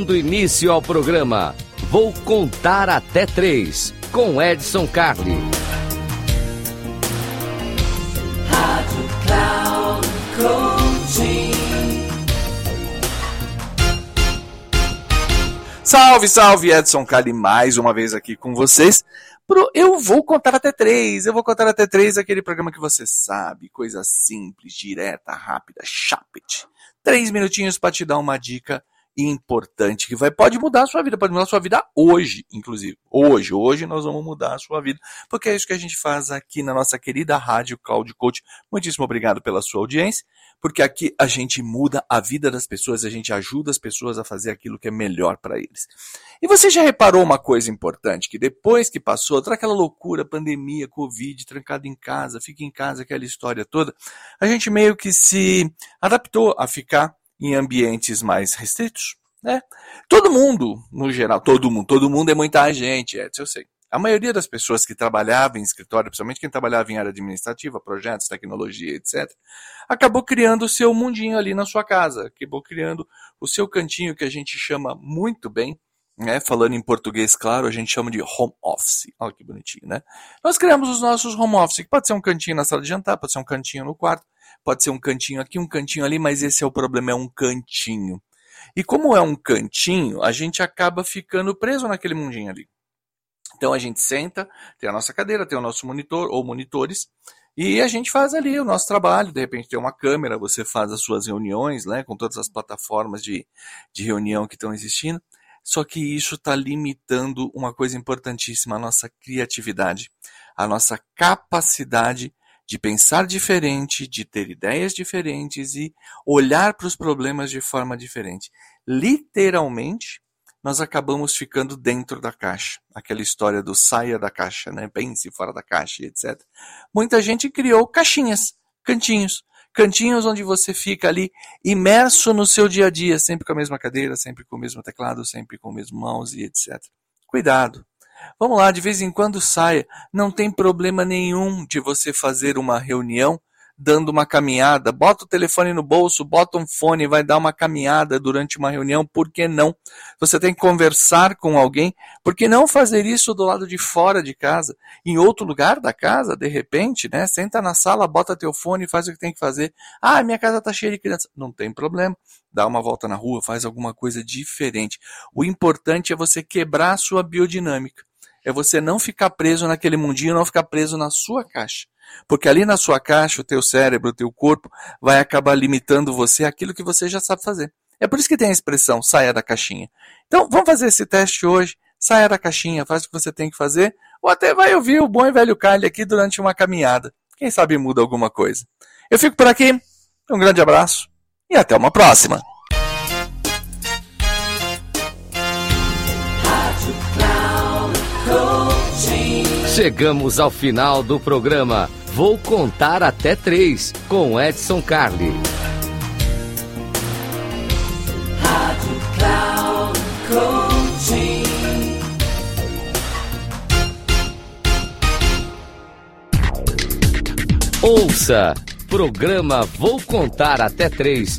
Dando início ao programa, vou contar até três com Edson Carli. Salve, salve, Edson Carli, mais uma vez aqui com vocês. Pro Eu Vou Contar Até Três. Eu vou contar até três, aquele programa que você sabe, coisa simples, direta, rápida, chapet. Três minutinhos para te dar uma dica importante que vai pode mudar a sua vida, pode mudar a sua vida hoje, inclusive. Hoje, hoje nós vamos mudar a sua vida, porque é isso que a gente faz aqui na nossa querida rádio Cloud Coach. Muitíssimo obrigado pela sua audiência, porque aqui a gente muda a vida das pessoas, a gente ajuda as pessoas a fazer aquilo que é melhor para eles. E você já reparou uma coisa importante, que depois que passou toda aquela loucura, pandemia, covid, trancado em casa, fica em casa, aquela história toda, a gente meio que se adaptou a ficar em ambientes mais restritos, né? Todo mundo, no geral, todo mundo, todo mundo é muita gente, é, eu sei. A maioria das pessoas que trabalhavam em escritório, principalmente quem trabalhava em área administrativa, projetos, tecnologia, etc., acabou criando o seu mundinho ali na sua casa, acabou criando o seu cantinho que a gente chama muito bem, né? Falando em português, claro, a gente chama de home office. Olha que bonitinho, né? Nós criamos os nossos home office, que pode ser um cantinho na sala de jantar, pode ser um cantinho no quarto, pode ser um cantinho aqui, um cantinho ali, mas esse é o problema, é um cantinho. E como é um cantinho, a gente acaba ficando preso naquele mundinho ali. Então a gente senta, tem a nossa cadeira, tem o nosso monitor ou monitores, e a gente faz ali o nosso trabalho. De repente tem uma câmera, você faz as suas reuniões, né, com todas as plataformas de, de reunião que estão existindo. Só que isso está limitando uma coisa importantíssima, a nossa criatividade, a nossa capacidade de pensar diferente, de ter ideias diferentes e olhar para os problemas de forma diferente. Literalmente, nós acabamos ficando dentro da caixa. Aquela história do saia da caixa, né? Pense fora da caixa, etc. Muita gente criou caixinhas, cantinhos. Cantinhos onde você fica ali imerso no seu dia a dia, sempre com a mesma cadeira, sempre com o mesmo teclado, sempre com o mesmo mouse, etc. Cuidado. Vamos lá, de vez em quando saia. Não tem problema nenhum de você fazer uma reunião dando uma caminhada. Bota o telefone no bolso, bota um fone, vai dar uma caminhada durante uma reunião. Por que não? Você tem que conversar com alguém. Por que não fazer isso do lado de fora de casa? Em outro lugar da casa, de repente, né? Senta na sala, bota teu fone faz o que tem que fazer. Ah, minha casa tá cheia de crianças. Não tem problema. Dá uma volta na rua, faz alguma coisa diferente. O importante é você quebrar a sua biodinâmica é você não ficar preso naquele mundinho, não ficar preso na sua caixa. Porque ali na sua caixa, o teu cérebro, o teu corpo, vai acabar limitando você aquilo que você já sabe fazer. É por isso que tem a expressão saia da caixinha. Então, vamos fazer esse teste hoje. Saia da caixinha, faz o que você tem que fazer, ou até vai ouvir o bom e velho Kali aqui durante uma caminhada. Quem sabe muda alguma coisa. Eu fico por aqui. Um grande abraço e até uma próxima. Chegamos ao final do programa. Vou contar até três com Edson Carli. Ouça programa Vou Contar Até Três